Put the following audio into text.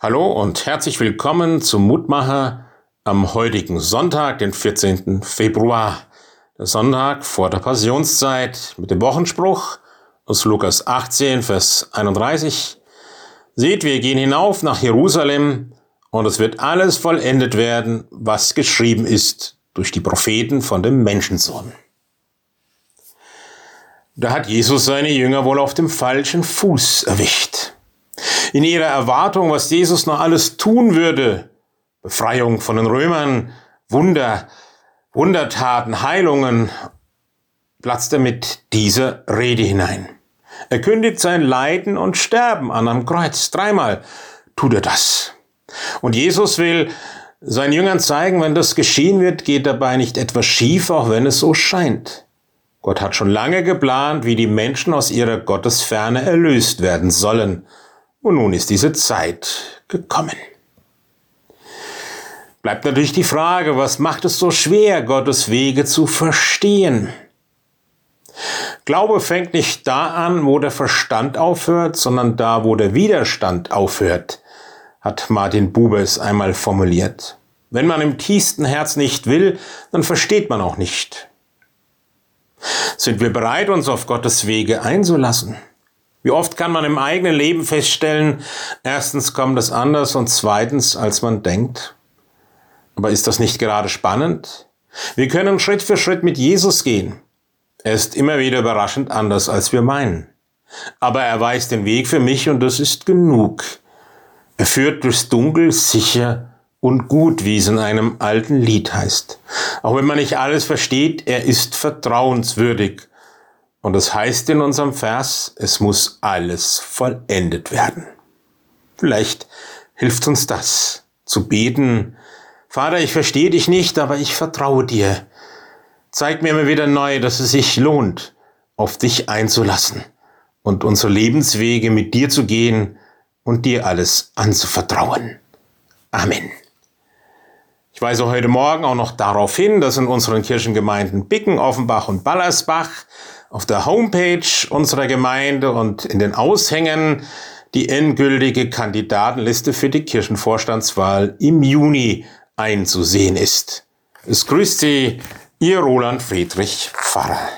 Hallo und herzlich willkommen zum Mutmacher am heutigen Sonntag, den 14. Februar. Der Sonntag vor der Passionszeit mit dem Wochenspruch aus Lukas 18, Vers 31. Seht, wir gehen hinauf nach Jerusalem und es wird alles vollendet werden, was geschrieben ist durch die Propheten von dem Menschensohn. Da hat Jesus seine Jünger wohl auf dem falschen Fuß erwischt in ihrer Erwartung, was Jesus noch alles tun würde. Befreiung von den Römern, Wunder, Wundertaten, Heilungen, platzt er mit dieser Rede hinein. Er kündigt sein Leiden und Sterben an am Kreuz. Dreimal tut er das. Und Jesus will seinen Jüngern zeigen, wenn das geschehen wird, geht dabei nicht etwas schief, auch wenn es so scheint. Gott hat schon lange geplant, wie die Menschen aus ihrer Gottesferne erlöst werden sollen. Und nun ist diese Zeit gekommen. Bleibt natürlich die Frage, was macht es so schwer, Gottes Wege zu verstehen? Glaube fängt nicht da an, wo der Verstand aufhört, sondern da, wo der Widerstand aufhört, hat Martin Buber es einmal formuliert. Wenn man im tiefsten Herz nicht will, dann versteht man auch nicht. Sind wir bereit, uns auf Gottes Wege einzulassen? Wie oft kann man im eigenen Leben feststellen, erstens kommt es anders und zweitens, als man denkt. Aber ist das nicht gerade spannend? Wir können Schritt für Schritt mit Jesus gehen. Er ist immer wieder überraschend anders, als wir meinen. Aber er weiß den Weg für mich und das ist genug. Er führt durchs Dunkel sicher und gut, wie es in einem alten Lied heißt. Auch wenn man nicht alles versteht, er ist vertrauenswürdig und es das heißt in unserem Vers, es muss alles vollendet werden. Vielleicht hilft uns das, zu beten, Vater, ich verstehe dich nicht, aber ich vertraue dir. Zeig mir immer wieder neu, dass es sich lohnt, auf dich einzulassen und unsere Lebenswege mit dir zu gehen und dir alles anzuvertrauen. Amen. Ich weise heute Morgen auch noch darauf hin, dass in unseren Kirchengemeinden Bicken, Offenbach und Ballersbach auf der Homepage unserer Gemeinde und in den Aushängen die endgültige Kandidatenliste für die Kirchenvorstandswahl im Juni einzusehen ist. Es grüßt Sie, Ihr Roland Friedrich Pfarrer.